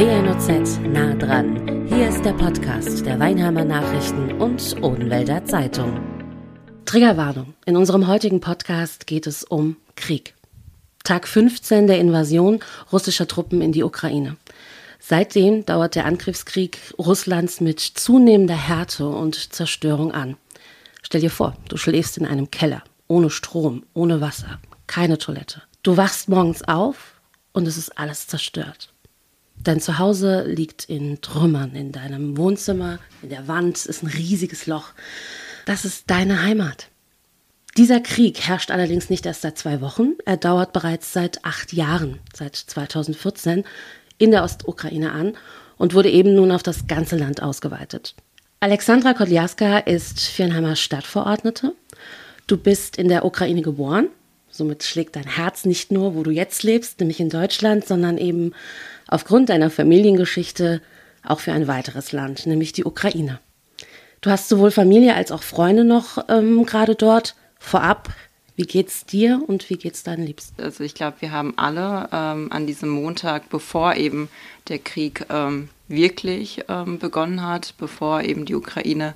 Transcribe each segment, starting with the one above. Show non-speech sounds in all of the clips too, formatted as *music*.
WNOZ nah dran. Hier ist der Podcast der Weinheimer Nachrichten und Odenwälder Zeitung. Triggerwarnung. In unserem heutigen Podcast geht es um Krieg. Tag 15 der Invasion russischer Truppen in die Ukraine. Seitdem dauert der Angriffskrieg Russlands mit zunehmender Härte und Zerstörung an. Stell dir vor, du schläfst in einem Keller, ohne Strom, ohne Wasser, keine Toilette. Du wachst morgens auf und es ist alles zerstört. Dein Zuhause liegt in Trümmern, in deinem Wohnzimmer, in der Wand ist ein riesiges Loch. Das ist deine Heimat. Dieser Krieg herrscht allerdings nicht erst seit zwei Wochen, er dauert bereits seit acht Jahren, seit 2014, in der Ostukraine an und wurde eben nun auf das ganze Land ausgeweitet. Alexandra Kodliaska ist Viernheimer Stadtverordnete. Du bist in der Ukraine geboren. Somit schlägt dein Herz nicht nur, wo du jetzt lebst, nämlich in Deutschland, sondern eben aufgrund deiner Familiengeschichte auch für ein weiteres Land, nämlich die Ukraine. Du hast sowohl Familie als auch Freunde noch ähm, gerade dort. Vorab, wie geht's dir und wie geht's deinen Liebsten? Also ich glaube, wir haben alle ähm, an diesem Montag, bevor eben der Krieg ähm, wirklich ähm, begonnen hat, bevor eben die Ukraine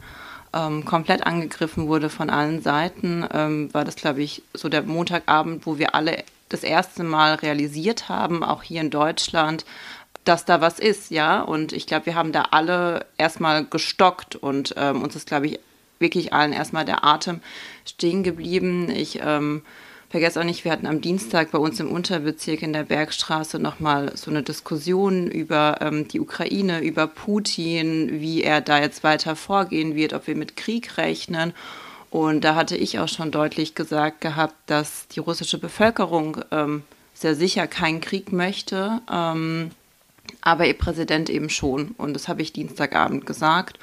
ähm, komplett angegriffen wurde von allen Seiten, ähm, war das, glaube ich, so der Montagabend, wo wir alle das erste Mal realisiert haben, auch hier in Deutschland, dass da was ist, ja. Und ich glaube, wir haben da alle erstmal gestockt und ähm, uns ist, glaube ich, wirklich allen erstmal der Atem stehen geblieben. Ich ähm, vergesse auch nicht, wir hatten am Dienstag bei uns im Unterbezirk in der Bergstraße nochmal so eine Diskussion über ähm, die Ukraine, über Putin, wie er da jetzt weiter vorgehen wird, ob wir mit Krieg rechnen. Und da hatte ich auch schon deutlich gesagt gehabt, dass die russische Bevölkerung ähm, sehr sicher keinen Krieg möchte, ähm, aber ihr Präsident eben schon. Und das habe ich Dienstagabend gesagt.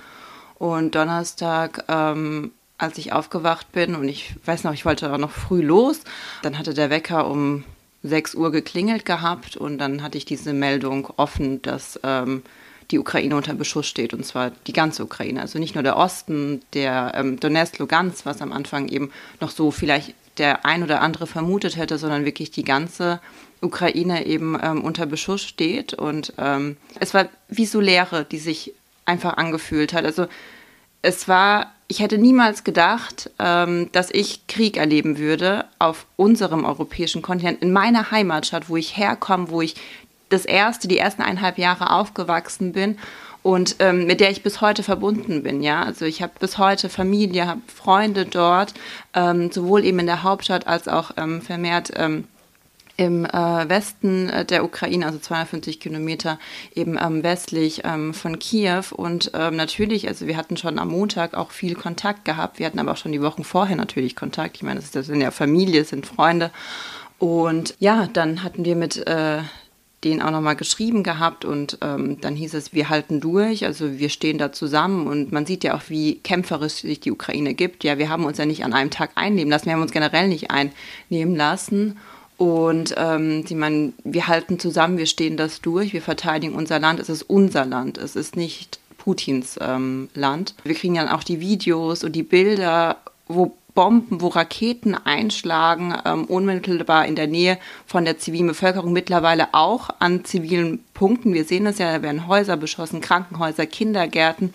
Und Donnerstag, ähm, als ich aufgewacht bin, und ich weiß noch, ich wollte auch noch früh los, dann hatte der Wecker um 6 Uhr geklingelt gehabt und dann hatte ich diese Meldung offen, dass ähm, die Ukraine unter Beschuss steht, und zwar die ganze Ukraine. Also nicht nur der Osten, der ähm, Donetsk, Lugansk, was am Anfang eben noch so vielleicht der ein oder andere vermutet hätte, sondern wirklich die ganze Ukraine eben ähm, unter Beschuss steht. Und ähm, es war wie so Leere, die sich einfach angefühlt hat. Also es war, ich hätte niemals gedacht, ähm, dass ich Krieg erleben würde auf unserem europäischen Kontinent, in meiner Heimatstadt, wo ich herkomme, wo ich das erste, die ersten eineinhalb Jahre aufgewachsen bin und ähm, mit der ich bis heute verbunden bin. Ja, also ich habe bis heute Familie, habe Freunde dort, ähm, sowohl eben in der Hauptstadt als auch ähm, vermehrt ähm, im äh, Westen äh, der Ukraine, also 250 Kilometer eben ähm, westlich ähm, von Kiew. Und ähm, natürlich, also wir hatten schon am Montag auch viel Kontakt gehabt. Wir hatten aber auch schon die Wochen vorher natürlich Kontakt. Ich meine, das, ist, das sind ja Familie, das sind Freunde. Und ja, dann hatten wir mit äh, denen auch nochmal geschrieben gehabt und ähm, dann hieß es, wir halten durch, also wir stehen da zusammen und man sieht ja auch, wie kämpferisch sich die Ukraine gibt. Ja, wir haben uns ja nicht an einem Tag einnehmen lassen, wir haben uns generell nicht einnehmen lassen und ähm, sie meinen, wir halten zusammen, wir stehen das durch, wir verteidigen unser Land. Es ist unser Land, es ist nicht Putins ähm, Land. Wir kriegen dann auch die Videos und die Bilder, wo Bomben, wo Raketen einschlagen, ähm, unmittelbar in der Nähe von der zivilen Bevölkerung, mittlerweile auch an zivilen Punkten. Wir sehen das ja, da werden Häuser beschossen, Krankenhäuser, Kindergärten.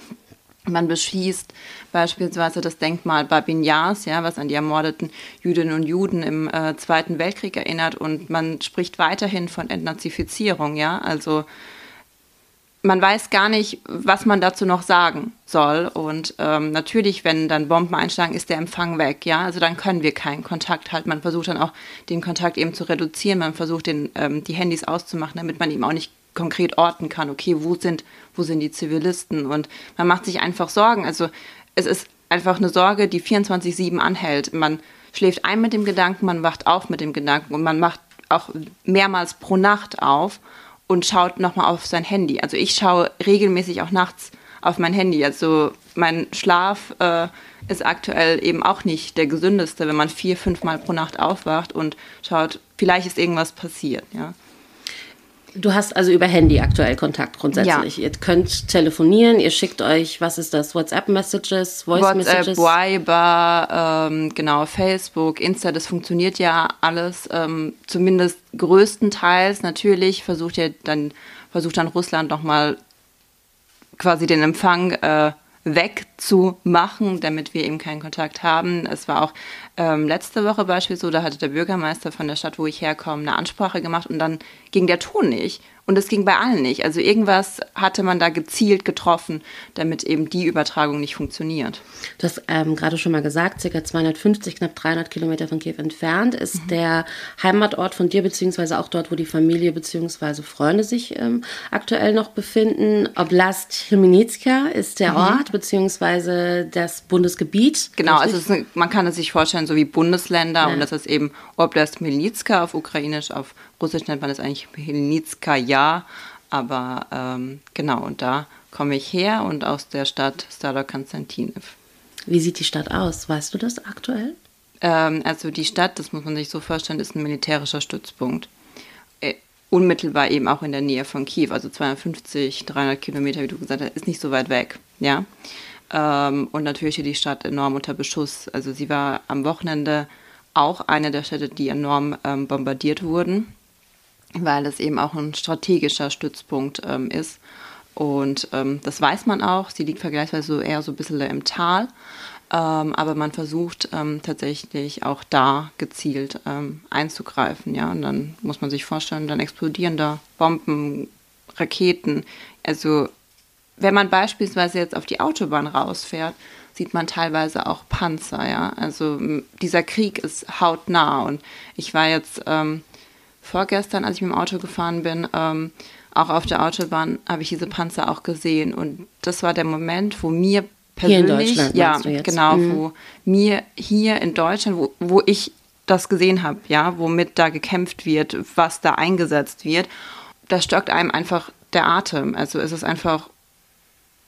Man beschießt beispielsweise das Denkmal Babin Yars, ja, was an die ermordeten Jüdinnen und Juden im äh, Zweiten Weltkrieg erinnert. Und man spricht weiterhin von Entnazifizierung. Ja? Also man weiß gar nicht, was man dazu noch sagen soll. Und ähm, natürlich, wenn dann Bomben einschlagen, ist der Empfang weg. Ja? Also dann können wir keinen Kontakt halten. Man versucht dann auch, den Kontakt eben zu reduzieren. Man versucht, den, ähm, die Handys auszumachen, damit man eben auch nicht konkret orten kann, okay, wo sind, wo sind die Zivilisten? Und man macht sich einfach Sorgen. Also es ist einfach eine Sorge, die 24-7 anhält. Man schläft ein mit dem Gedanken, man wacht auf mit dem Gedanken und man macht auch mehrmals pro Nacht auf und schaut nochmal auf sein Handy. Also ich schaue regelmäßig auch nachts auf mein Handy. Also mein Schlaf äh, ist aktuell eben auch nicht der gesündeste, wenn man vier, fünf Mal pro Nacht aufwacht und schaut, vielleicht ist irgendwas passiert. Ja. Du hast also über Handy aktuell Kontakt grundsätzlich. Ja. Ihr könnt telefonieren, ihr schickt euch, was ist das, WhatsApp-Messages, Voice-Messages? WhatsApp, Viber, ähm, genau, Facebook, Insta, das funktioniert ja alles, ähm, zumindest größtenteils. Natürlich versucht ihr dann, versucht dann Russland nochmal quasi den Empfang äh, wegzumachen, damit wir eben keinen Kontakt haben. Es war auch ähm, letzte Woche beispielsweise so, da hatte der Bürgermeister von der Stadt, wo ich herkomme, eine Ansprache gemacht und dann ging der Ton nicht. Und es ging bei allen nicht. Also irgendwas hatte man da gezielt getroffen, damit eben die Übertragung nicht funktioniert. Du hast ähm, gerade schon mal gesagt, circa 250, knapp 300 Kilometer von Kiew entfernt ist mhm. der Heimatort von dir, beziehungsweise auch dort, wo die Familie beziehungsweise Freunde sich ähm, aktuell noch befinden. Oblast Chmelnitska ist der mhm. Ort, beziehungsweise das Bundesgebiet. Genau, richtig? also eine, man kann es sich vorstellen, so wie Bundesländer ja. und das ist eben Oblast Chmelnitska auf Ukrainisch, auf Russisch nennt man das eigentlich Chmelnitskaja, aber ähm, genau, und da komme ich her und aus der Stadt Stara Konstantinov. Wie sieht die Stadt aus? Weißt du das aktuell? Ähm, also die Stadt, das muss man sich so vorstellen, ist ein militärischer Stützpunkt. Äh, unmittelbar eben auch in der Nähe von Kiew, also 250, 300 Kilometer, wie du gesagt hast, ist nicht so weit weg. Ja. Ähm, und natürlich steht die Stadt enorm unter Beschuss. Also sie war am Wochenende auch eine der Städte, die enorm ähm, bombardiert wurden weil es eben auch ein strategischer Stützpunkt ähm, ist. Und ähm, das weiß man auch. Sie liegt vergleichsweise eher so ein bisschen im Tal. Ähm, aber man versucht ähm, tatsächlich auch da gezielt ähm, einzugreifen. Ja? Und dann muss man sich vorstellen, dann explodieren da Bomben, Raketen. Also wenn man beispielsweise jetzt auf die Autobahn rausfährt, sieht man teilweise auch Panzer. Ja? Also dieser Krieg ist hautnah. Und ich war jetzt ähm, vorgestern, als ich mit dem Auto gefahren bin, ähm, auch auf der Autobahn habe ich diese Panzer auch gesehen. Und das war der Moment, wo mir persönlich, ja, genau, mhm. wo mir hier in Deutschland, wo, wo ich das gesehen habe, ja, womit da gekämpft wird, was da eingesetzt wird, da stockt einem einfach der Atem. Also es ist einfach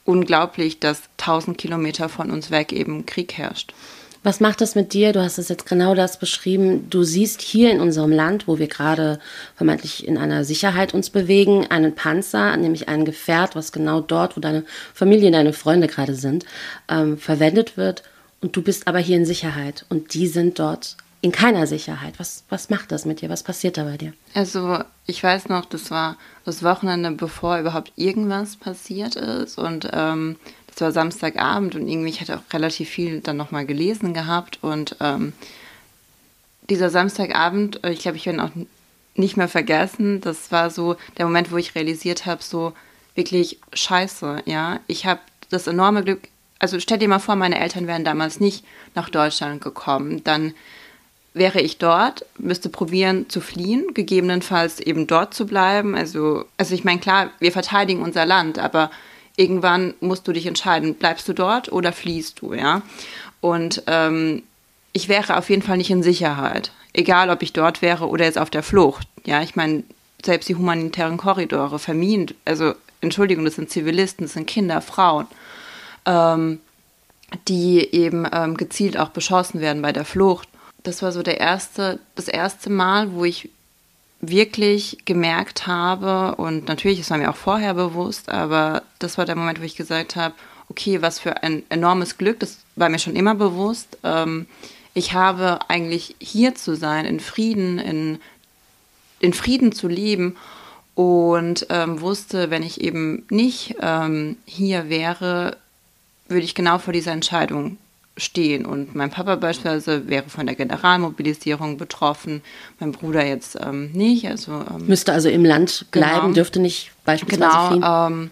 unglaublich, dass 1000 Kilometer von uns weg eben Krieg herrscht. Was macht das mit dir? Du hast es jetzt genau das beschrieben. Du siehst hier in unserem Land, wo wir gerade vermeintlich in einer Sicherheit uns bewegen, einen Panzer, nämlich ein Gefährt, was genau dort, wo deine Familie, deine Freunde gerade sind, ähm, verwendet wird. Und du bist aber hier in Sicherheit und die sind dort in keiner Sicherheit. Was, was macht das mit dir? Was passiert da bei dir? Also, ich weiß noch, das war das Wochenende, bevor überhaupt irgendwas passiert ist. Und ähm, es war Samstagabend und irgendwie, ich hatte auch relativ viel dann nochmal gelesen gehabt und ähm, dieser Samstagabend, äh, ich glaube, ich werde ihn auch nicht mehr vergessen, das war so der Moment, wo ich realisiert habe, so wirklich scheiße, ja, ich habe das enorme Glück, also stell dir mal vor, meine Eltern wären damals nicht nach Deutschland gekommen, dann wäre ich dort, müsste probieren zu fliehen, gegebenenfalls eben dort zu bleiben. Also, also ich meine, klar, wir verteidigen unser Land, aber irgendwann musst du dich entscheiden, bleibst du dort oder fliehst du, ja. Und ähm, ich wäre auf jeden Fall nicht in Sicherheit, egal ob ich dort wäre oder jetzt auf der Flucht. Ja, ich meine, selbst die humanitären Korridore vermint, also Entschuldigung, das sind Zivilisten, das sind Kinder, Frauen, ähm, die eben ähm, gezielt auch beschossen werden bei der Flucht. Das war so der erste, das erste Mal, wo ich wirklich gemerkt habe, und natürlich, das war mir auch vorher bewusst, aber das war der Moment, wo ich gesagt habe, okay, was für ein enormes Glück, das war mir schon immer bewusst. Ähm, ich habe eigentlich hier zu sein, in Frieden, in, in Frieden zu leben und ähm, wusste, wenn ich eben nicht ähm, hier wäre, würde ich genau vor dieser Entscheidung stehen. Und mein Papa beispielsweise wäre von der Generalmobilisierung betroffen, mein Bruder jetzt ähm, nicht. Also, ähm, Müsste also im Land bleiben, genau, dürfte nicht beispielsweise genau, fliehen? Ähm,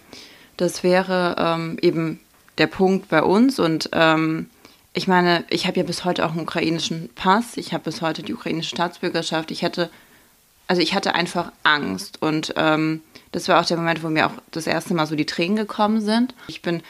das wäre ähm, eben der Punkt bei uns. Und ähm, ich meine, ich habe ja bis heute auch einen ukrainischen Pass, ich habe bis heute die ukrainische Staatsbürgerschaft. Ich hatte, also ich hatte einfach Angst. Und ähm, das war auch der Moment, wo mir auch das erste Mal so die Tränen gekommen sind. Ich bin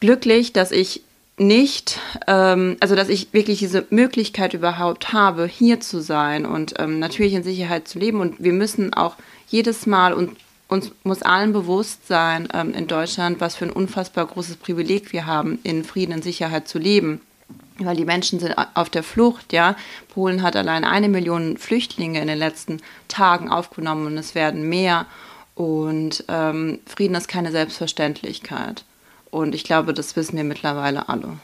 glücklich, dass ich nicht, ähm, also dass ich wirklich diese Möglichkeit überhaupt habe, hier zu sein und ähm, natürlich in Sicherheit zu leben. Und wir müssen auch jedes Mal und uns muss allen bewusst sein ähm, in Deutschland, was für ein unfassbar großes Privileg wir haben, in Frieden und Sicherheit zu leben. weil die Menschen sind auf der Flucht, ja. Polen hat allein eine Million Flüchtlinge in den letzten Tagen aufgenommen und es werden mehr. Und ähm, Frieden ist keine Selbstverständlichkeit. Und ich glaube, das wissen wir mittlerweile alle.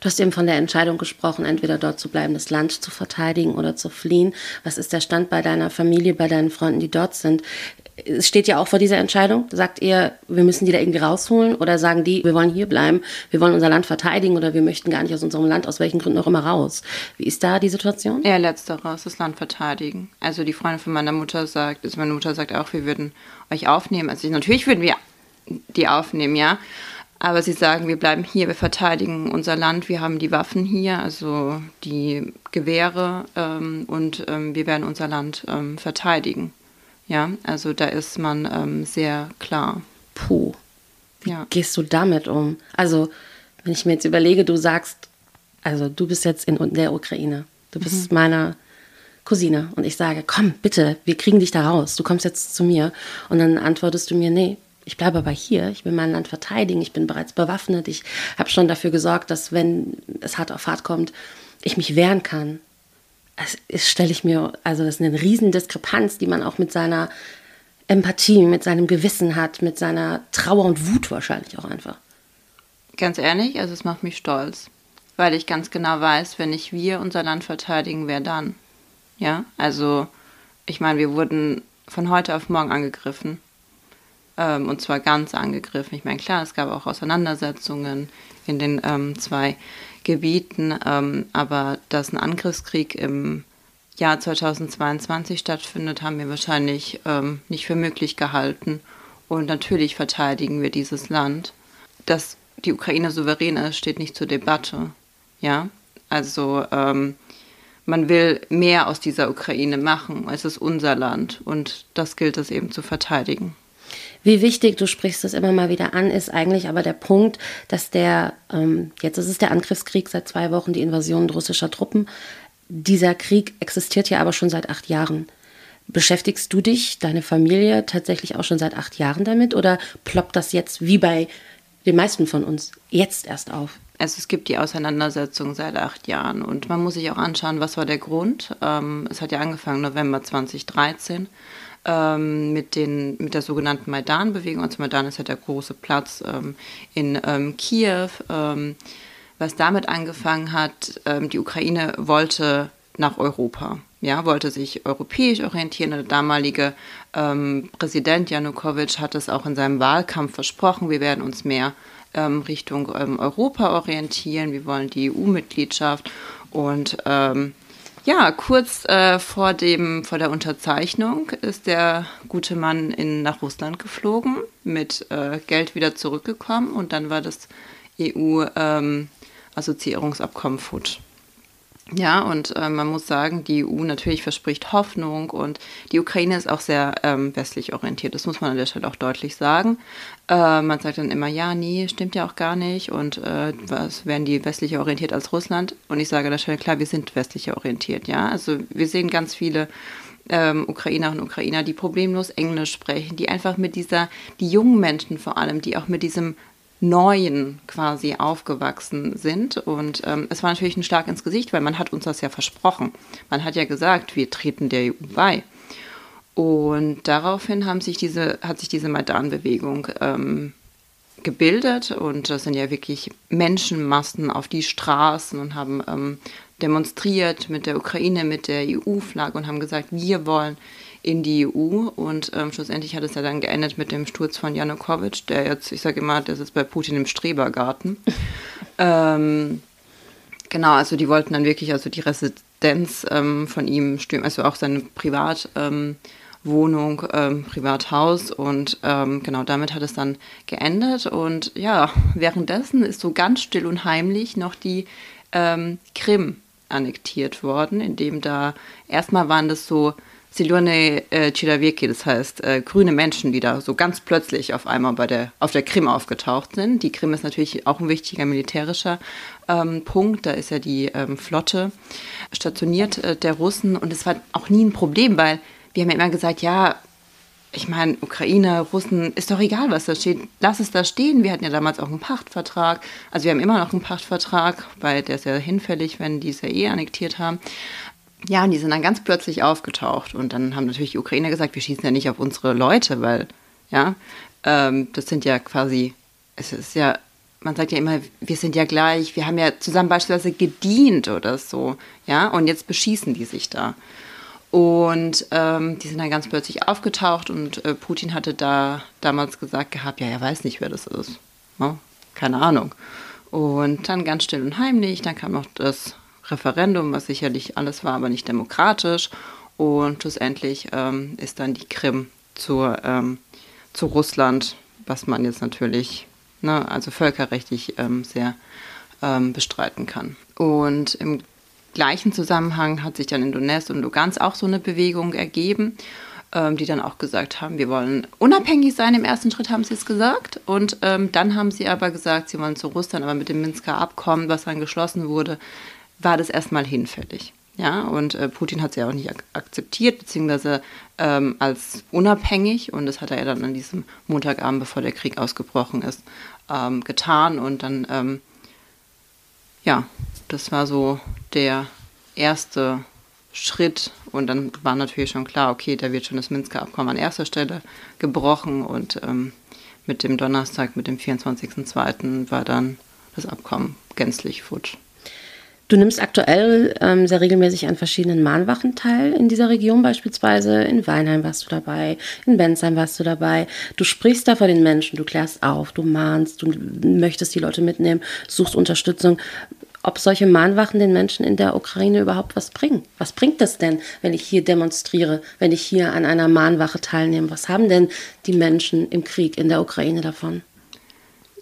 Du hast eben von der Entscheidung gesprochen, entweder dort zu bleiben, das Land zu verteidigen oder zu fliehen. Was ist der Stand bei deiner Familie, bei deinen Freunden, die dort sind? Es steht ja auch vor dieser Entscheidung. Sagt ihr, wir müssen die da irgendwie rausholen? Oder sagen die, wir wollen hier bleiben, wir wollen unser Land verteidigen oder wir möchten gar nicht aus unserem Land, aus welchen Gründen auch immer raus? Wie ist da die Situation? Ja, letzteres, das Land verteidigen. Also die Freundin von meiner Mutter sagt, also meine Mutter sagt auch, wir würden euch aufnehmen. Also natürlich würden wir die aufnehmen, ja. Aber sie sagen, wir bleiben hier, wir verteidigen unser Land, wir haben die Waffen hier, also die Gewehre ähm, und ähm, wir werden unser Land ähm, verteidigen. Ja, also da ist man ähm, sehr klar. Puh. Wie ja. gehst du damit um? Also, wenn ich mir jetzt überlege, du sagst, also du bist jetzt in der Ukraine, du bist mhm. meine Cousine und ich sage, komm, bitte, wir kriegen dich da raus, du kommst jetzt zu mir. Und dann antwortest du mir, nee, ich bleibe aber hier, ich will mein Land verteidigen, ich bin bereits bewaffnet, ich habe schon dafür gesorgt, dass wenn es hart auf hart kommt, ich mich wehren kann. Das stelle ich mir, also das ist eine riesen Diskrepanz, die man auch mit seiner Empathie, mit seinem Gewissen hat, mit seiner Trauer und Wut wahrscheinlich auch einfach. Ganz ehrlich, also es macht mich stolz, weil ich ganz genau weiß, wenn nicht wir unser Land verteidigen, wer dann? Ja, also ich meine, wir wurden von heute auf morgen angegriffen ähm, und zwar ganz angegriffen. Ich meine, klar, es gab auch Auseinandersetzungen in den ähm, zwei Gebieten, ähm, aber dass ein Angriffskrieg im Jahr 2022 stattfindet, haben wir wahrscheinlich ähm, nicht für möglich gehalten. Und natürlich verteidigen wir dieses Land. Dass die Ukraine souverän ist, steht nicht zur Debatte. Ja, also ähm, man will mehr aus dieser Ukraine machen. Es ist unser Land und das gilt es eben zu verteidigen. Wie wichtig, du sprichst es immer mal wieder an, ist eigentlich aber der Punkt, dass der, ähm, jetzt ist es der Angriffskrieg seit zwei Wochen, die Invasion russischer Truppen. Dieser Krieg existiert ja aber schon seit acht Jahren. Beschäftigst du dich, deine Familie tatsächlich auch schon seit acht Jahren damit oder ploppt das jetzt wie bei den meisten von uns jetzt erst auf? Also es gibt die Auseinandersetzung seit acht Jahren und man muss sich auch anschauen, was war der Grund. Ähm, es hat ja angefangen November 2013 ähm, mit, den, mit der sogenannten Maidan-Bewegung. Also Maidan ist ja der große Platz ähm, in ähm, Kiew. Ähm, was damit angefangen hat, ähm, die Ukraine wollte nach Europa. Ja, wollte sich europäisch orientieren. Der damalige ähm, Präsident Janukowitsch hat es auch in seinem Wahlkampf versprochen, wir werden uns mehr Richtung Europa orientieren, wir wollen die EU-Mitgliedschaft. Und ähm, ja, kurz äh, vor, dem, vor der Unterzeichnung ist der gute Mann in, nach Russland geflogen, mit äh, Geld wieder zurückgekommen und dann war das EU-Assoziierungsabkommen ähm, futsch. Ja, und äh, man muss sagen, die EU natürlich verspricht Hoffnung und die Ukraine ist auch sehr ähm, westlich orientiert. Das muss man an der Stelle auch deutlich sagen. Äh, man sagt dann immer, ja, nee, stimmt ja auch gar nicht. Und äh, was werden die westlicher orientiert als Russland? Und ich sage an der Stelle, klar, wir sind westlicher orientiert, ja. Also wir sehen ganz viele ähm, Ukrainerinnen und Ukrainer, die problemlos Englisch sprechen, die einfach mit dieser, die jungen Menschen vor allem, die auch mit diesem Neuen quasi aufgewachsen sind. Und ähm, es war natürlich ein Schlag ins Gesicht, weil man hat uns das ja versprochen. Man hat ja gesagt, wir treten der EU bei. Und daraufhin haben sich diese, hat sich diese Maidan-Bewegung ähm, gebildet und das sind ja wirklich Menschenmassen auf die Straßen und haben ähm, demonstriert mit der Ukraine, mit der EU-Flagge und haben gesagt, wir wollen in die EU. Und ähm, schlussendlich hat es ja dann geendet mit dem Sturz von Janukowitsch, der jetzt, ich sage immer, der sitzt bei Putin im Strebergarten. *laughs* ähm, genau, also die wollten dann wirklich also die Residenz ähm, von ihm stürmen, also auch seine Privatwohnung, ähm, ähm, Privathaus und ähm, genau damit hat es dann geendet. Und ja, währenddessen ist so ganz still und heimlich noch die Krim annektiert worden, indem da erstmal waren das so Silone äh, Cilavieki, das heißt äh, grüne Menschen, die da so ganz plötzlich auf einmal bei der, auf der Krim aufgetaucht sind. Die Krim ist natürlich auch ein wichtiger militärischer ähm, Punkt. Da ist ja die ähm, Flotte stationiert äh, der Russen und es war auch nie ein Problem, weil wir haben ja immer gesagt, ja, ich meine, Ukraine, Russen, ist doch egal, was da steht. Lass es da stehen. Wir hatten ja damals auch einen Pachtvertrag. Also wir haben immer noch einen Pachtvertrag, weil der ist ja hinfällig, wenn die es ja eh annektiert haben. Ja, und die sind dann ganz plötzlich aufgetaucht. Und dann haben natürlich die Ukrainer gesagt, wir schießen ja nicht auf unsere Leute, weil, ja, ähm, das sind ja quasi, es ist ja, man sagt ja immer, wir sind ja gleich, wir haben ja zusammen beispielsweise gedient oder so, ja, und jetzt beschießen die sich da. Und ähm, die sind dann ganz plötzlich aufgetaucht und äh, Putin hatte da damals gesagt gehabt, ja, er weiß nicht, wer das ist. Ja, ne? keine Ahnung. Und dann ganz still und heimlich, dann kam noch das Referendum, was sicherlich alles war, aber nicht demokratisch. Und schlussendlich ähm, ist dann die Krim zur, ähm, zu Russland, was man jetzt natürlich, ne, also völkerrechtlich ähm, sehr ähm, bestreiten kann. Und im gleichen Zusammenhang hat sich dann in Donetsk und Lugansk auch so eine Bewegung ergeben, ähm, die dann auch gesagt haben, wir wollen unabhängig sein. Im ersten Schritt haben sie es gesagt. Und ähm, dann haben sie aber gesagt, sie wollen zu Russland, aber mit dem Minsker Abkommen, was dann geschlossen wurde, war das erstmal hinfällig. Ja, und äh, Putin hat es ja auch nicht ak akzeptiert, beziehungsweise ähm, als unabhängig. Und das hat er ja dann an diesem Montagabend, bevor der Krieg ausgebrochen ist, ähm, getan. Und dann, ähm, ja, das war so der erste Schritt. Und dann war natürlich schon klar, okay, da wird schon das Minsker Abkommen an erster Stelle gebrochen. Und ähm, mit dem Donnerstag, mit dem 24.02. war dann das Abkommen gänzlich futsch. Du nimmst aktuell ähm, sehr regelmäßig an verschiedenen Mahnwachen teil in dieser Region beispielsweise. In Weinheim warst du dabei, in Bensheim warst du dabei. Du sprichst da vor den Menschen, du klärst auf, du mahnst, du möchtest die Leute mitnehmen, suchst Unterstützung. Ob solche Mahnwachen den Menschen in der Ukraine überhaupt was bringen? Was bringt das denn, wenn ich hier demonstriere, wenn ich hier an einer Mahnwache teilnehme? Was haben denn die Menschen im Krieg in der Ukraine davon?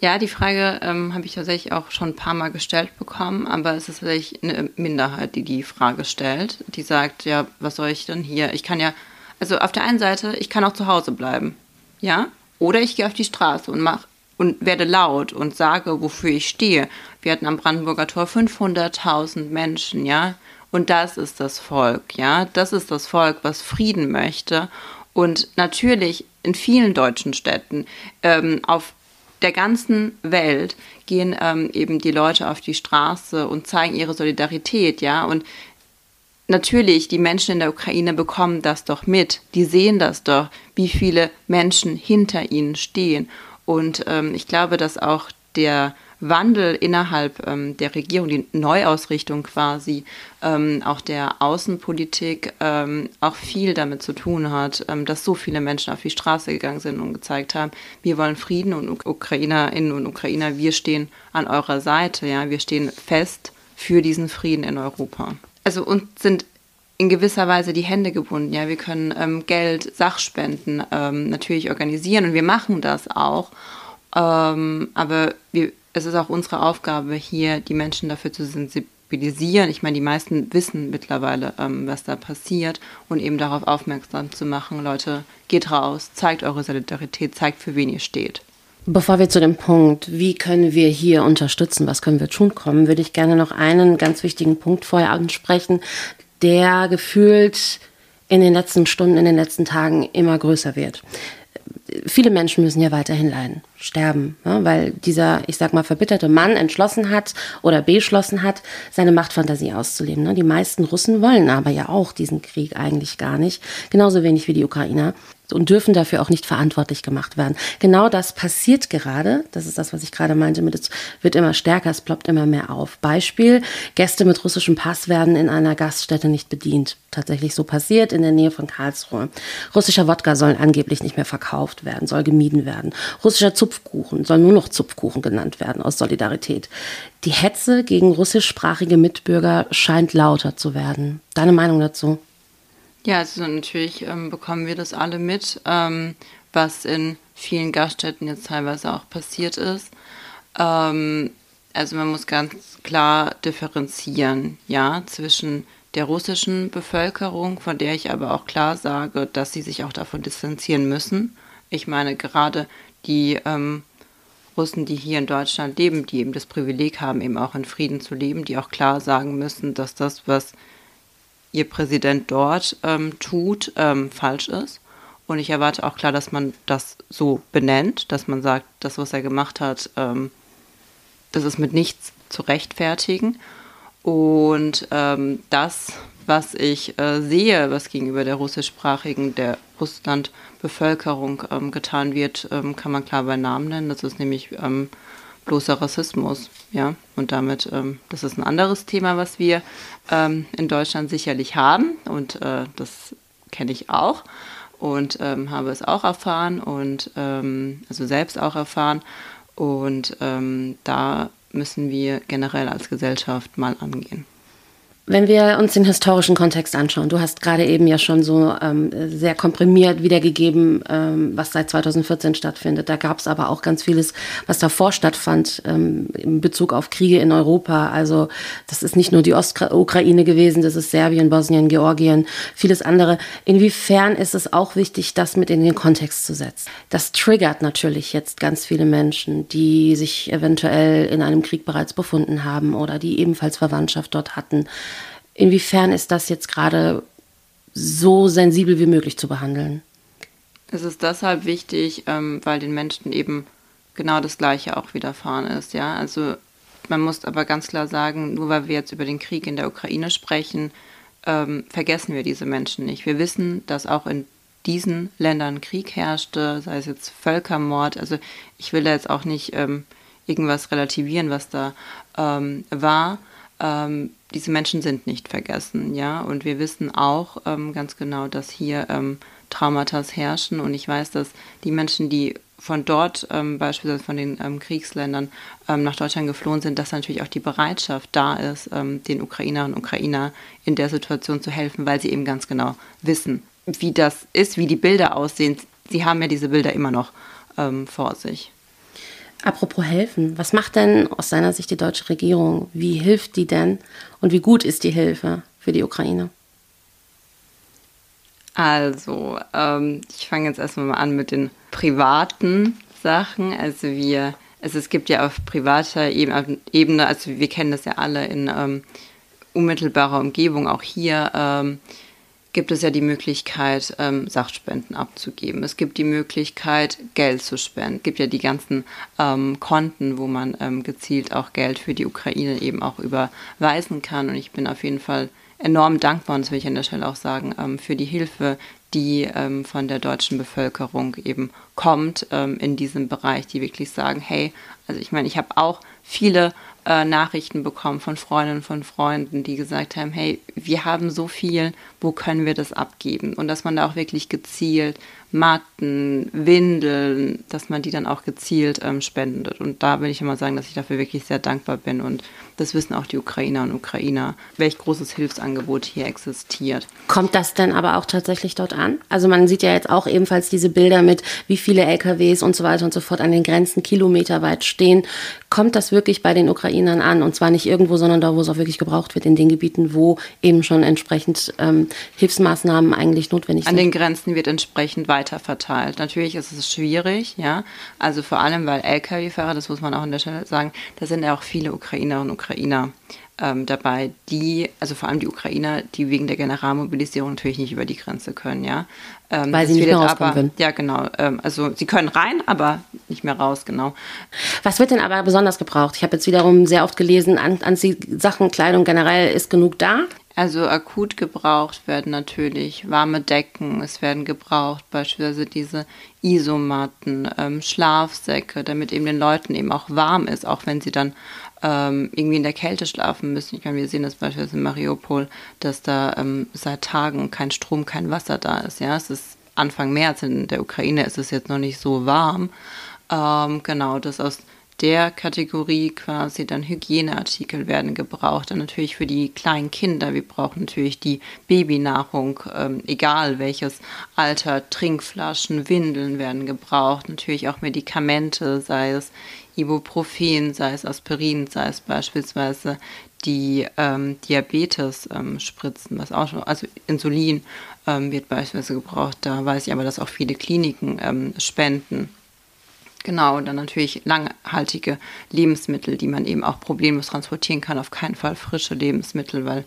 Ja, die Frage ähm, habe ich tatsächlich auch schon ein paar Mal gestellt bekommen, aber es ist tatsächlich eine Minderheit, die die Frage stellt, die sagt, ja, was soll ich denn hier? Ich kann ja, also auf der einen Seite, ich kann auch zu Hause bleiben, ja, oder ich gehe auf die Straße und mach und werde laut und sage, wofür ich stehe. Wir hatten am Brandenburger Tor 500.000 Menschen, ja, und das ist das Volk, ja, das ist das Volk, was Frieden möchte. Und natürlich in vielen deutschen Städten ähm, auf der ganzen Welt gehen ähm, eben die Leute auf die Straße und zeigen ihre Solidarität, ja. Und natürlich, die Menschen in der Ukraine bekommen das doch mit. Die sehen das doch, wie viele Menschen hinter ihnen stehen. Und ähm, ich glaube, dass auch der Wandel innerhalb ähm, der Regierung, die Neuausrichtung quasi, ähm, auch der Außenpolitik, ähm, auch viel damit zu tun hat, ähm, dass so viele Menschen auf die Straße gegangen sind und gezeigt haben, wir wollen Frieden und Ukrainerinnen und Ukrainer, wir stehen an eurer Seite, ja, wir stehen fest für diesen Frieden in Europa. Also uns sind in gewisser Weise die Hände gebunden. Ja, wir können ähm, Geld, Sachspenden ähm, natürlich organisieren und wir machen das auch. Ähm, aber wir es ist auch unsere Aufgabe, hier die Menschen dafür zu sensibilisieren. Ich meine, die meisten wissen mittlerweile, ähm, was da passiert und eben darauf aufmerksam zu machen, Leute, geht raus, zeigt eure Solidarität, zeigt, für wen ihr steht. Bevor wir zu dem Punkt, wie können wir hier unterstützen, was können wir tun, kommen, würde ich gerne noch einen ganz wichtigen Punkt vorher ansprechen, der gefühlt in den letzten Stunden, in den letzten Tagen immer größer wird viele Menschen müssen ja weiterhin leiden, sterben, ja, weil dieser, ich sag mal, verbitterte Mann entschlossen hat oder beschlossen hat, seine Machtfantasie auszuleben. Ne? Die meisten Russen wollen aber ja auch diesen Krieg eigentlich gar nicht, genauso wenig wie die Ukrainer und dürfen dafür auch nicht verantwortlich gemacht werden. Genau das passiert gerade. Das ist das, was ich gerade meinte. Es wird immer stärker, es ploppt immer mehr auf. Beispiel, Gäste mit russischem Pass werden in einer Gaststätte nicht bedient. Tatsächlich so passiert in der Nähe von Karlsruhe. Russischer Wodka soll angeblich nicht mehr verkauft werden, soll gemieden werden. Russischer Zupfkuchen soll nur noch Zupfkuchen genannt werden aus Solidarität. Die Hetze gegen russischsprachige Mitbürger scheint lauter zu werden. Deine Meinung dazu? Ja, also natürlich ähm, bekommen wir das alle mit, ähm, was in vielen Gaststätten jetzt teilweise auch passiert ist. Ähm, also man muss ganz klar differenzieren, ja, zwischen der russischen Bevölkerung, von der ich aber auch klar sage, dass sie sich auch davon distanzieren müssen. Ich meine, gerade die ähm, Russen, die hier in Deutschland leben, die eben das Privileg haben, eben auch in Frieden zu leben, die auch klar sagen müssen, dass das, was ihr Präsident dort ähm, tut, ähm, falsch ist. Und ich erwarte auch klar, dass man das so benennt, dass man sagt, das, was er gemacht hat, ähm, das ist mit nichts zu rechtfertigen. Und ähm, das, was ich äh, sehe, was gegenüber der russischsprachigen, der Russland-Bevölkerung ähm, getan wird, ähm, kann man klar bei Namen nennen. Das ist nämlich bloßer Rassismus. Ja? Und damit, ähm, das ist ein anderes Thema, was wir ähm, in Deutschland sicherlich haben. Und äh, das kenne ich auch und ähm, habe es auch erfahren und ähm, also selbst auch erfahren. Und ähm, da müssen wir generell als Gesellschaft mal angehen. Wenn wir uns den historischen Kontext anschauen, du hast gerade eben ja schon so ähm, sehr komprimiert wiedergegeben, ähm, was seit 2014 stattfindet. Da gab es aber auch ganz vieles, was davor stattfand ähm, in Bezug auf Kriege in Europa. Also das ist nicht nur die Ostukraine gewesen, das ist Serbien, Bosnien, Georgien, vieles andere. Inwiefern ist es auch wichtig, das mit in den Kontext zu setzen? Das triggert natürlich jetzt ganz viele Menschen, die sich eventuell in einem Krieg bereits befunden haben oder die ebenfalls Verwandtschaft dort hatten. Inwiefern ist das jetzt gerade so sensibel wie möglich zu behandeln? Es ist deshalb wichtig, ähm, weil den Menschen eben genau das Gleiche auch widerfahren ist. Ja, also man muss aber ganz klar sagen, nur weil wir jetzt über den Krieg in der Ukraine sprechen, ähm, vergessen wir diese Menschen nicht. Wir wissen, dass auch in diesen Ländern Krieg herrschte, sei es jetzt Völkermord. Also ich will da jetzt auch nicht ähm, irgendwas relativieren, was da ähm, war. Ähm, diese Menschen sind nicht vergessen, ja. Und wir wissen auch ähm, ganz genau, dass hier ähm, Traumata herrschen. Und ich weiß, dass die Menschen, die von dort, ähm, beispielsweise von den ähm, Kriegsländern, ähm, nach Deutschland geflohen sind, dass natürlich auch die Bereitschaft da ist, ähm, den Ukrainerinnen und Ukrainer in der Situation zu helfen, weil sie eben ganz genau wissen, wie das ist, wie die Bilder aussehen. Sie haben ja diese Bilder immer noch vor sich. Apropos helfen, was macht denn aus seiner Sicht die deutsche Regierung? Wie hilft die denn und wie gut ist die Hilfe für die Ukraine? Also, ähm, ich fange jetzt erstmal mal an mit den privaten Sachen. Also wir, also es gibt ja auf privater Ebene, also wir kennen das ja alle in ähm, unmittelbarer Umgebung, auch hier ähm, gibt es ja die Möglichkeit, ähm, Sachspenden abzugeben. Es gibt die Möglichkeit, Geld zu spenden. Es gibt ja die ganzen ähm, Konten, wo man ähm, gezielt auch Geld für die Ukraine eben auch überweisen kann. Und ich bin auf jeden Fall enorm dankbar, und das will ich an der Stelle auch sagen, ähm, für die Hilfe, die ähm, von der deutschen Bevölkerung eben kommt ähm, in diesem Bereich, die wirklich sagen, hey, also ich meine, ich habe auch viele äh, Nachrichten bekommen von Freundinnen, von Freunden, die gesagt haben, hey, wir haben so viel, wo können wir das abgeben? Und dass man da auch wirklich gezielt Matten, Windeln, dass man die dann auch gezielt ähm, spendet. Und da will ich immer sagen, dass ich dafür wirklich sehr dankbar bin. Und das wissen auch die Ukrainer und Ukrainer, welch großes Hilfsangebot hier existiert. Kommt das denn aber auch tatsächlich dort an? Also man sieht ja jetzt auch ebenfalls diese Bilder mit, wie viele LKWs und so weiter und so fort an den Grenzen kilometerweit stehen. Kommt das wirklich bei den Ukrainern an? Und zwar nicht irgendwo, sondern da, wo es auch wirklich gebraucht wird, in den Gebieten, wo eben schon entsprechend ähm, Hilfsmaßnahmen eigentlich notwendig sind? An den Grenzen wird entsprechend weiter weiter verteilt. Natürlich ist es schwierig, ja. Also vor allem, weil Lkw-Fahrer, das muss man auch an der Stelle sagen, da sind ja auch viele Ukrainerinnen und Ukrainer ähm, dabei, die, also vor allem die Ukrainer, die wegen der Generalmobilisierung natürlich nicht über die Grenze können, ja. Ähm, Weil sie nicht mehr rauskommen können. Ja, genau. Ähm, also sie können rein, aber nicht mehr raus, genau. Was wird denn aber besonders gebraucht? Ich habe jetzt wiederum sehr oft gelesen, an, an Sachen, Kleidung generell ist genug da. Also akut gebraucht werden natürlich warme Decken, es werden gebraucht beispielsweise diese Isomatten, ähm, Schlafsäcke, damit eben den Leuten eben auch warm ist, auch wenn sie dann ähm, irgendwie in der Kälte schlafen müssen. Ich meine, wir sehen das beispielsweise in Mariupol, dass da ähm, seit Tagen kein Strom, kein Wasser da ist. Ja, es ist Anfang März, in der Ukraine ist es jetzt noch nicht so warm. Ähm, genau, das aus der Kategorie quasi dann Hygieneartikel werden gebraucht. Dann natürlich für die kleinen Kinder. Wir brauchen natürlich die Babynahrung, ähm, egal welches Alter. Trinkflaschen, Windeln werden gebraucht. Natürlich auch Medikamente, sei es Ibuprofen, sei es Aspirin, sei es beispielsweise die ähm, Diabetes-Spritzen, ähm, was auch schon, also Insulin ähm, wird beispielsweise gebraucht. Da weiß ich aber, dass auch viele Kliniken ähm, spenden. Genau, und dann natürlich langhaltige Lebensmittel, die man eben auch problemlos transportieren kann. Auf keinen Fall frische Lebensmittel, weil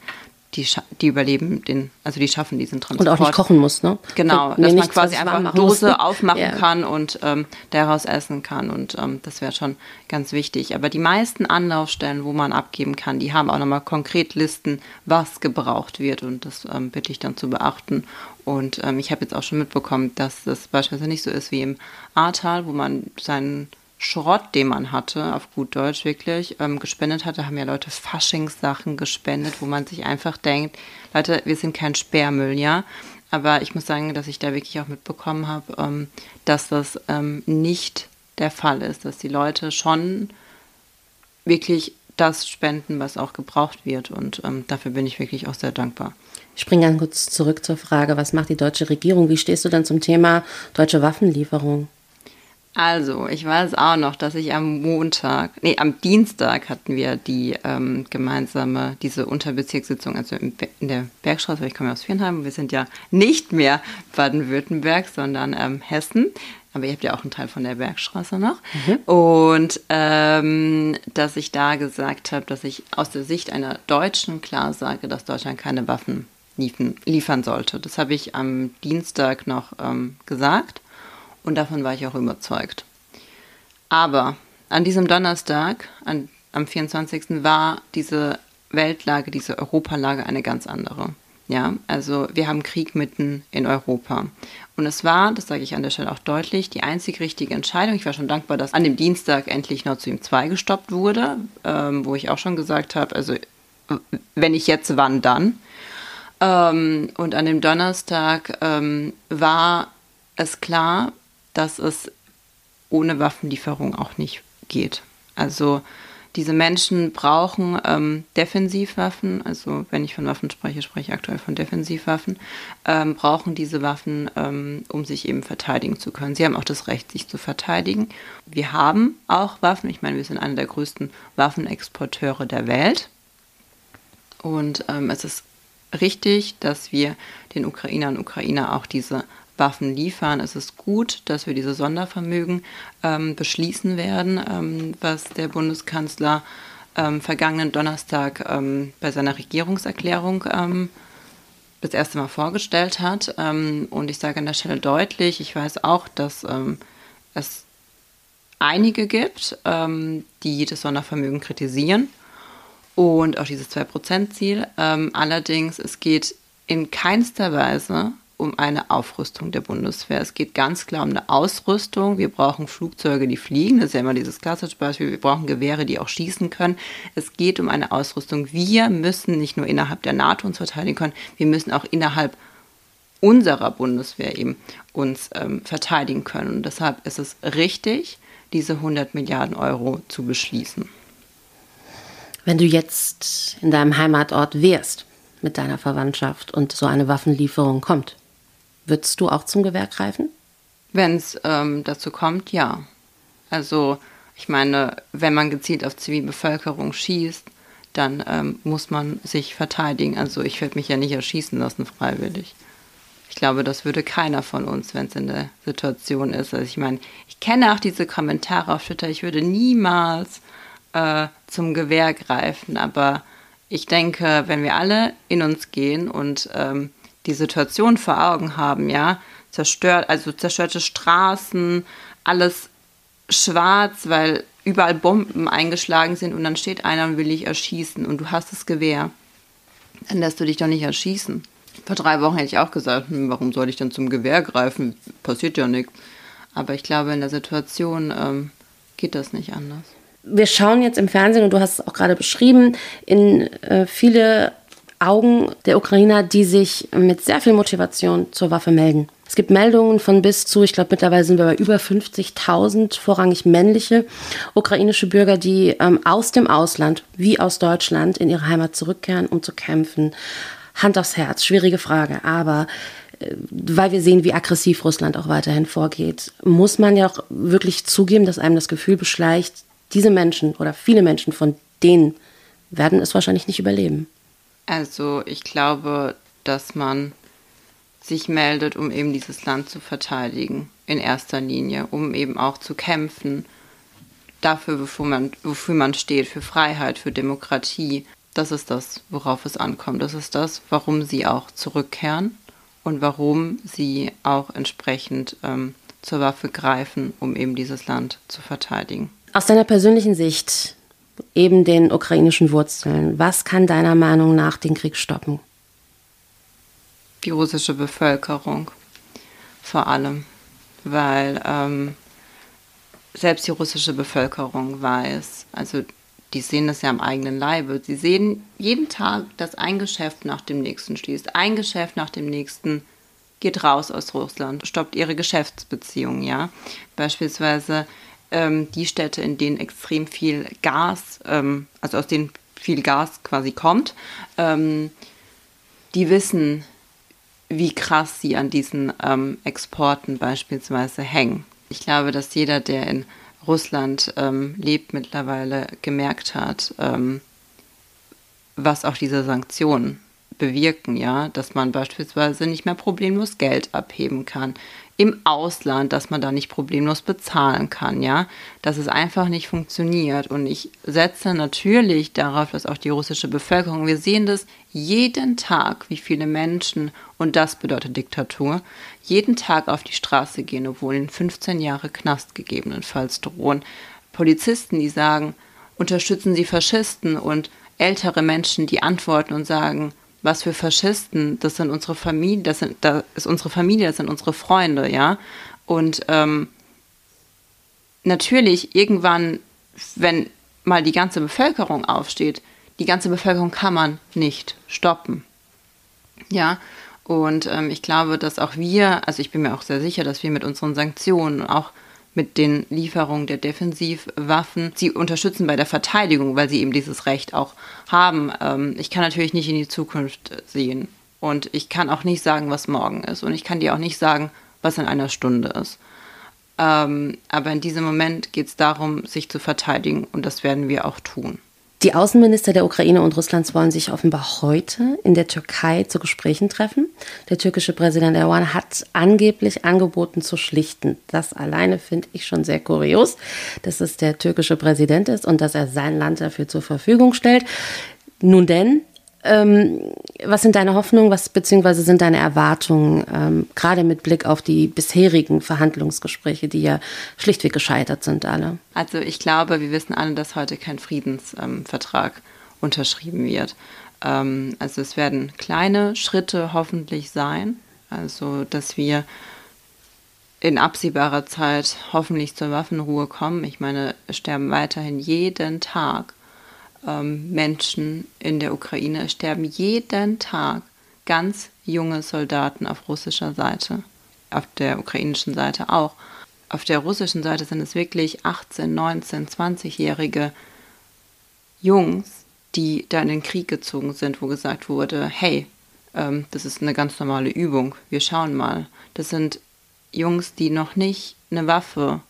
die, die überleben den, also die schaffen diesen Transport. Und auch nicht kochen muss, ne? Genau, dass man quasi einfach eine Dose muss. aufmachen ja. kann und ähm, daraus essen kann und ähm, das wäre schon ganz wichtig. Aber die meisten Anlaufstellen, wo man abgeben kann, die haben auch nochmal konkret Listen, was gebraucht wird und das ähm, bitte ich dann zu beachten. Und ähm, ich habe jetzt auch schon mitbekommen, dass das beispielsweise nicht so ist wie im Ahrtal, wo man seinen Schrott, den man hatte, auf gut Deutsch wirklich, ähm, gespendet hatte, haben ja Leute Faschingssachen gespendet, wo man sich einfach denkt, Leute, wir sind kein Sperrmüll, ja. Aber ich muss sagen, dass ich da wirklich auch mitbekommen habe, ähm, dass das ähm, nicht der Fall ist, dass die Leute schon wirklich das spenden, was auch gebraucht wird. Und ähm, dafür bin ich wirklich auch sehr dankbar. Ich springe ganz kurz zurück zur Frage, was macht die deutsche Regierung? Wie stehst du denn zum Thema deutsche Waffenlieferung? Also, ich weiß auch noch, dass ich am Montag, nee, am Dienstag hatten wir die ähm, gemeinsame, diese Unterbezirkssitzung, also in, in der Bergstraße, weil ich komme ja aus Viernheim, wir sind ja nicht mehr Baden-Württemberg, sondern ähm, Hessen. Aber ihr habt ja auch einen Teil von der Bergstraße noch. Mhm. Und ähm, dass ich da gesagt habe, dass ich aus der Sicht einer Deutschen klar sage, dass Deutschland keine Waffen liefern sollte. Das habe ich am Dienstag noch ähm, gesagt. Und davon war ich auch überzeugt. Aber an diesem Donnerstag, an, am 24. war diese Weltlage, diese Europalage eine ganz andere. Ja, also wir haben Krieg mitten in Europa. Und es war, das sage ich an der Stelle auch deutlich, die einzig richtige Entscheidung. Ich war schon dankbar, dass an dem Dienstag endlich Nord Stream 2 gestoppt wurde, ähm, wo ich auch schon gesagt habe, also wenn nicht jetzt, wann dann? Ähm, und an dem Donnerstag ähm, war es klar, dass es ohne Waffenlieferung auch nicht geht. Also diese Menschen brauchen ähm, Defensivwaffen, also wenn ich von Waffen spreche, spreche ich aktuell von Defensivwaffen, ähm, brauchen diese Waffen, ähm, um sich eben verteidigen zu können. Sie haben auch das Recht, sich zu verteidigen. Wir haben auch Waffen, ich meine, wir sind einer der größten Waffenexporteure der Welt. Und ähm, es ist richtig, dass wir den Ukrainern und Ukrainer auch diese Waffen liefern. Es ist gut, dass wir diese Sondervermögen ähm, beschließen werden, ähm, was der Bundeskanzler ähm, vergangenen Donnerstag ähm, bei seiner Regierungserklärung ähm, das erste Mal vorgestellt hat. Ähm, und ich sage an der Stelle deutlich, ich weiß auch, dass es einige gibt, die das Sondervermögen kritisieren und auch dieses 2%-Ziel. allerdings, es geht in keinster Weise um eine Aufrüstung der Bundeswehr. Es geht ganz klar um eine Ausrüstung. Wir brauchen Flugzeuge, die fliegen. Das ist ja immer dieses klassische Beispiel. Wir brauchen Gewehre, die auch schießen können. Es geht um eine Ausrüstung. Wir müssen nicht nur innerhalb der NATO uns verteidigen können, wir müssen auch innerhalb unserer Bundeswehr eben uns ähm, verteidigen können. Und deshalb ist es richtig, diese 100 Milliarden Euro zu beschließen. Wenn du jetzt in deinem Heimatort wärst mit deiner Verwandtschaft und so eine Waffenlieferung kommt, Würdest du auch zum Gewehr greifen? Wenn es ähm, dazu kommt, ja. Also ich meine, wenn man gezielt auf Zivilbevölkerung schießt, dann ähm, muss man sich verteidigen. Also ich werde mich ja nicht erschießen lassen freiwillig. Ich glaube, das würde keiner von uns, wenn es in der Situation ist. Also ich meine, ich kenne auch diese Kommentare auf Twitter, ich würde niemals äh, zum Gewehr greifen, aber ich denke, wenn wir alle in uns gehen und ähm, die Situation vor Augen haben, ja, zerstört, also zerstörte Straßen, alles schwarz, weil überall Bomben eingeschlagen sind und dann steht einer und will dich erschießen und du hast das Gewehr, dann lässt du dich doch nicht erschießen. Vor drei Wochen hätte ich auch gesagt, hm, warum soll ich dann zum Gewehr greifen? Passiert ja nichts. Aber ich glaube, in der Situation ähm, geht das nicht anders. Wir schauen jetzt im Fernsehen, und du hast es auch gerade beschrieben, in äh, viele Augen der Ukrainer, die sich mit sehr viel Motivation zur Waffe melden. Es gibt Meldungen von bis zu, ich glaube mittlerweile sind wir bei über 50.000 vorrangig männliche ukrainische Bürger, die ähm, aus dem Ausland wie aus Deutschland in ihre Heimat zurückkehren, um zu kämpfen. Hand aufs Herz, schwierige Frage, aber äh, weil wir sehen, wie aggressiv Russland auch weiterhin vorgeht, muss man ja auch wirklich zugeben, dass einem das Gefühl beschleicht, diese Menschen oder viele Menschen von denen werden es wahrscheinlich nicht überleben. Also ich glaube, dass man sich meldet, um eben dieses Land zu verteidigen, in erster Linie, um eben auch zu kämpfen dafür, wofür man, wofür man steht, für Freiheit, für Demokratie. Das ist das, worauf es ankommt. Das ist das, warum sie auch zurückkehren und warum sie auch entsprechend ähm, zur Waffe greifen, um eben dieses Land zu verteidigen. Aus deiner persönlichen Sicht, eben den ukrainischen Wurzeln, was kann deiner Meinung nach den Krieg stoppen? Die russische Bevölkerung vor allem, weil ähm, selbst die russische Bevölkerung weiß, also die sehen das ja am eigenen Leibe. Sie sehen jeden Tag, dass ein Geschäft nach dem nächsten schließt. Ein Geschäft nach dem nächsten geht raus aus Russland, stoppt ihre Geschäftsbeziehungen, ja. Beispielsweise ähm, die Städte, in denen extrem viel Gas, ähm, also aus denen viel Gas quasi kommt, ähm, die wissen, wie krass sie an diesen ähm, Exporten beispielsweise hängen. Ich glaube, dass jeder, der in Russland ähm, lebt, mittlerweile gemerkt hat, ähm, was auch diese Sanktionen bewirken, ja, dass man beispielsweise nicht mehr problemlos Geld abheben kann. Im Ausland, dass man da nicht problemlos bezahlen kann, ja, dass es einfach nicht funktioniert. Und ich setze natürlich darauf, dass auch die russische Bevölkerung, wir sehen das jeden Tag, wie viele Menschen, und das bedeutet Diktatur, jeden Tag auf die Straße gehen, obwohl ihnen 15 Jahre Knast gegebenenfalls drohen. Polizisten, die sagen, unterstützen Sie Faschisten und ältere Menschen, die antworten und sagen, was für Faschisten, das sind unsere Familie, das, sind, das ist unsere Familie, das sind unsere Freunde, ja. Und ähm, natürlich irgendwann, wenn mal die ganze Bevölkerung aufsteht, die ganze Bevölkerung kann man nicht stoppen. Ja, und ähm, ich glaube, dass auch wir, also ich bin mir auch sehr sicher, dass wir mit unseren Sanktionen auch mit den Lieferungen der Defensivwaffen sie unterstützen bei der Verteidigung, weil sie eben dieses Recht auch haben. Ähm, ich kann natürlich nicht in die Zukunft sehen und ich kann auch nicht sagen, was morgen ist und ich kann dir auch nicht sagen, was in einer Stunde ist. Ähm, aber in diesem Moment geht es darum, sich zu verteidigen und das werden wir auch tun. Die Außenminister der Ukraine und Russlands wollen sich offenbar heute in der Türkei zu Gesprächen treffen. Der türkische Präsident Erdogan hat angeblich angeboten zu schlichten. Das alleine finde ich schon sehr kurios, dass es der türkische Präsident ist und dass er sein Land dafür zur Verfügung stellt. Nun denn, ähm, was sind deine Hoffnungen, was beziehungsweise sind deine Erwartungen, ähm, gerade mit Blick auf die bisherigen Verhandlungsgespräche, die ja schlichtweg gescheitert sind, alle? Also ich glaube, wir wissen alle, dass heute kein Friedensvertrag ähm, unterschrieben wird. Ähm, also es werden kleine Schritte hoffentlich sein, also dass wir in absehbarer Zeit hoffentlich zur Waffenruhe kommen. Ich meine, es sterben weiterhin jeden Tag ähm, Menschen in der Ukraine. Es sterben jeden Tag ganz junge Soldaten auf russischer Seite, auf der ukrainischen Seite auch. Auf der russischen Seite sind es wirklich 18, 19, 20-jährige Jungs, die da in den Krieg gezogen sind, wo gesagt wurde, hey, ähm, das ist eine ganz normale Übung, wir schauen mal. Das sind Jungs, die noch nicht eine Waffe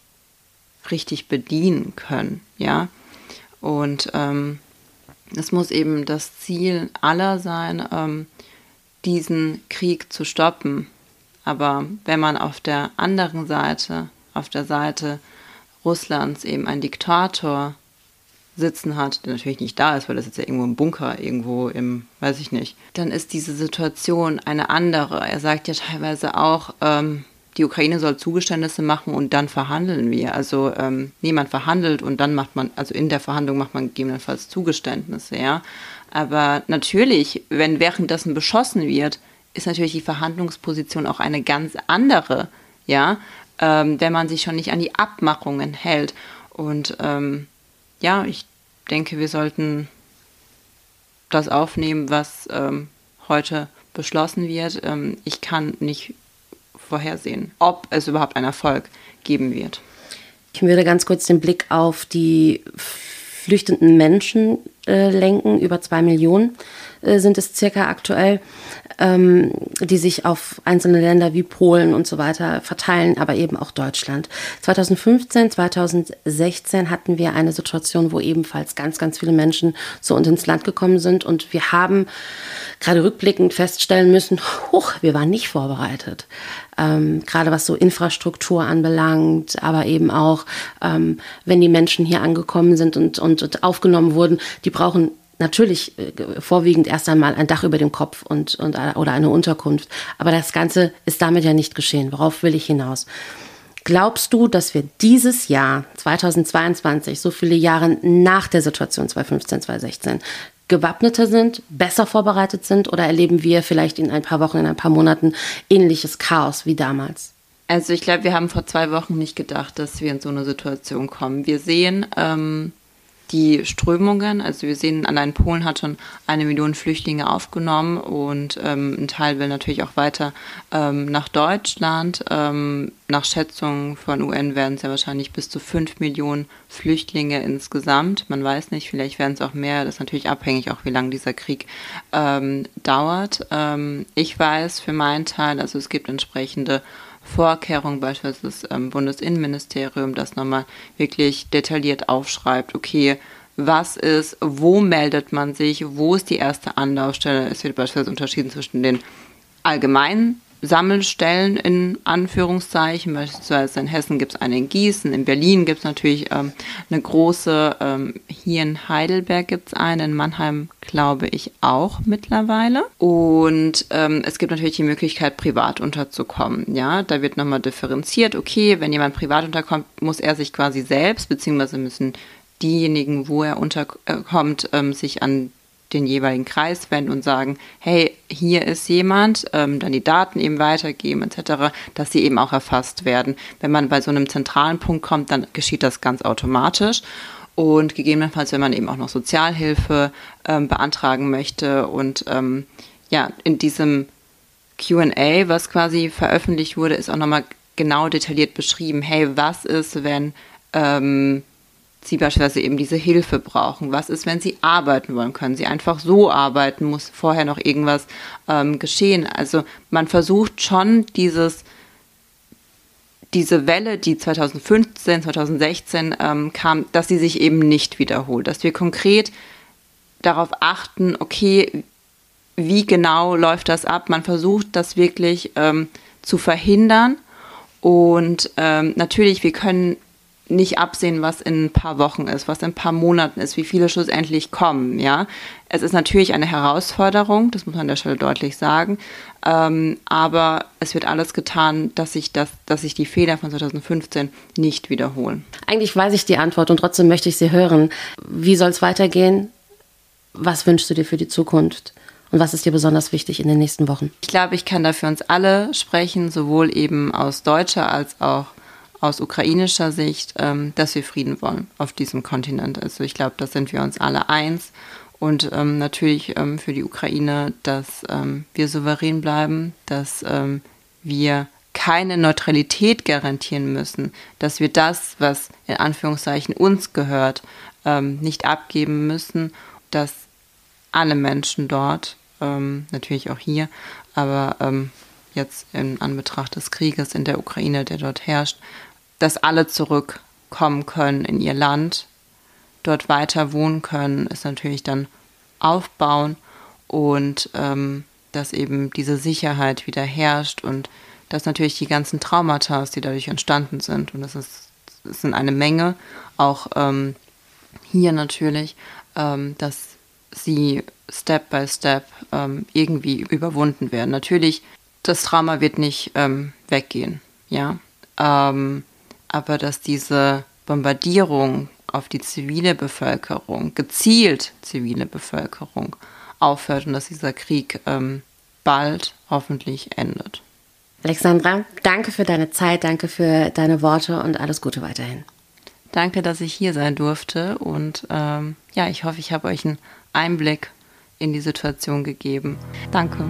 richtig bedienen können, ja. Und ähm, es muss eben das Ziel aller sein, ähm, diesen Krieg zu stoppen. Aber wenn man auf der anderen Seite, auf der Seite Russlands eben einen Diktator sitzen hat, der natürlich nicht da ist, weil das jetzt ja irgendwo im Bunker, irgendwo im, weiß ich nicht, dann ist diese Situation eine andere. Er sagt ja teilweise auch, ähm, die Ukraine soll Zugeständnisse machen und dann verhandeln wir. Also ähm, niemand verhandelt und dann macht man, also in der Verhandlung macht man gegebenenfalls Zugeständnisse, ja. Aber natürlich, wenn währenddessen beschossen wird, ist natürlich die Verhandlungsposition auch eine ganz andere, ja, ähm, wenn man sich schon nicht an die Abmachungen hält. Und ähm, ja, ich denke, wir sollten das aufnehmen, was ähm, heute beschlossen wird. Ähm, ich kann nicht vorhersehen, ob es überhaupt einen Erfolg geben wird. Ich würde ganz kurz den Blick auf die flüchtenden Menschen äh, lenken. Über zwei Millionen sind es circa aktuell, ähm, die sich auf einzelne Länder wie Polen und so weiter verteilen, aber eben auch Deutschland. 2015, 2016 hatten wir eine Situation, wo ebenfalls ganz, ganz viele Menschen zu uns ins Land gekommen sind und wir haben gerade rückblickend feststellen müssen, *laughs* huch, wir waren nicht vorbereitet ähm, gerade was so Infrastruktur anbelangt, aber eben auch, ähm, wenn die Menschen hier angekommen sind und, und, und aufgenommen wurden, die brauchen natürlich äh, vorwiegend erst einmal ein Dach über dem Kopf und, und äh, oder eine Unterkunft. Aber das Ganze ist damit ja nicht geschehen. Worauf will ich hinaus? Glaubst du, dass wir dieses Jahr 2022, so viele Jahre nach der Situation 2015, 2016, gewappneter sind, besser vorbereitet sind oder erleben wir vielleicht in ein paar Wochen, in ein paar Monaten ähnliches Chaos wie damals? Also ich glaube, wir haben vor zwei Wochen nicht gedacht, dass wir in so eine Situation kommen. Wir sehen ähm, die Strömungen. Also wir sehen, allein Polen hat schon eine Million Flüchtlinge aufgenommen und ähm, ein Teil will natürlich auch weiter ähm, nach Deutschland. Ähm, nach Schätzungen von UN werden es ja wahrscheinlich bis zu fünf Millionen Flüchtlinge insgesamt. Man weiß nicht, vielleicht werden es auch mehr. Das ist natürlich abhängig auch, wie lange dieser Krieg ähm, dauert. Ähm, ich weiß für meinen Teil, also es gibt entsprechende Vorkehrungen, beispielsweise das ähm, Bundesinnenministerium, das nochmal wirklich detailliert aufschreibt, okay, was ist, wo meldet man sich, wo ist die erste Anlaufstelle. Es wird beispielsweise unterschieden zwischen den allgemeinen Sammelstellen in Anführungszeichen. Beispielsweise in Hessen gibt es eine in Gießen, in Berlin gibt es natürlich ähm, eine große, ähm, hier in Heidelberg gibt es eine, in Mannheim glaube ich auch mittlerweile. Und ähm, es gibt natürlich die Möglichkeit, privat unterzukommen. Ja, da wird nochmal differenziert, okay, wenn jemand privat unterkommt, muss er sich quasi selbst, beziehungsweise müssen diejenigen, wo er unterkommt, ähm, sich an den jeweiligen Kreis wenden und sagen, hey, hier ist jemand, ähm, dann die Daten eben weitergeben etc., dass sie eben auch erfasst werden. Wenn man bei so einem zentralen Punkt kommt, dann geschieht das ganz automatisch. Und gegebenenfalls, wenn man eben auch noch Sozialhilfe ähm, beantragen möchte und ähm, ja, in diesem QA, was quasi veröffentlicht wurde, ist auch nochmal genau detailliert beschrieben, hey, was ist, wenn ähm, sie beispielsweise eben diese Hilfe brauchen. Was ist, wenn sie arbeiten wollen? Können sie einfach so arbeiten? Muss vorher noch irgendwas ähm, geschehen? Also man versucht schon dieses, diese Welle, die 2015, 2016 ähm, kam, dass sie sich eben nicht wiederholt. Dass wir konkret darauf achten, okay, wie genau läuft das ab? Man versucht das wirklich ähm, zu verhindern. Und ähm, natürlich, wir können nicht absehen, was in ein paar Wochen ist, was in ein paar Monaten ist, wie viele schlussendlich kommen, ja. Es ist natürlich eine Herausforderung, das muss man an der Stelle deutlich sagen, ähm, aber es wird alles getan, dass sich, das, dass sich die Fehler von 2015 nicht wiederholen. Eigentlich weiß ich die Antwort und trotzdem möchte ich sie hören. Wie soll es weitergehen? Was wünschst du dir für die Zukunft? Und was ist dir besonders wichtig in den nächsten Wochen? Ich glaube, ich kann da für uns alle sprechen, sowohl eben aus deutscher als auch aus ukrainischer Sicht, ähm, dass wir Frieden wollen auf diesem Kontinent. Also ich glaube, da sind wir uns alle eins. Und ähm, natürlich ähm, für die Ukraine, dass ähm, wir souverän bleiben, dass ähm, wir keine Neutralität garantieren müssen, dass wir das, was in Anführungszeichen uns gehört, ähm, nicht abgeben müssen, dass alle Menschen dort, natürlich auch hier, aber jetzt in Anbetracht des Krieges in der Ukraine, der dort herrscht, dass alle zurückkommen können in ihr Land, dort weiter wohnen können, ist natürlich dann aufbauen und ähm, dass eben diese Sicherheit wieder herrscht und dass natürlich die ganzen Traumata, die dadurch entstanden sind, und das ist, das sind eine Menge, auch ähm, hier natürlich, ähm, dass sie Step by Step ähm, irgendwie überwunden werden. Natürlich, das Trauma wird nicht ähm, weggehen, ja. Ähm, aber dass diese Bombardierung auf die zivile Bevölkerung, gezielt zivile Bevölkerung, aufhört und dass dieser Krieg ähm, bald hoffentlich endet. Alexandra, danke für deine Zeit, danke für deine Worte und alles Gute weiterhin. Danke, dass ich hier sein durfte und ähm, ja, ich hoffe, ich habe euch einen Einblick in die Situation gegeben. Danke.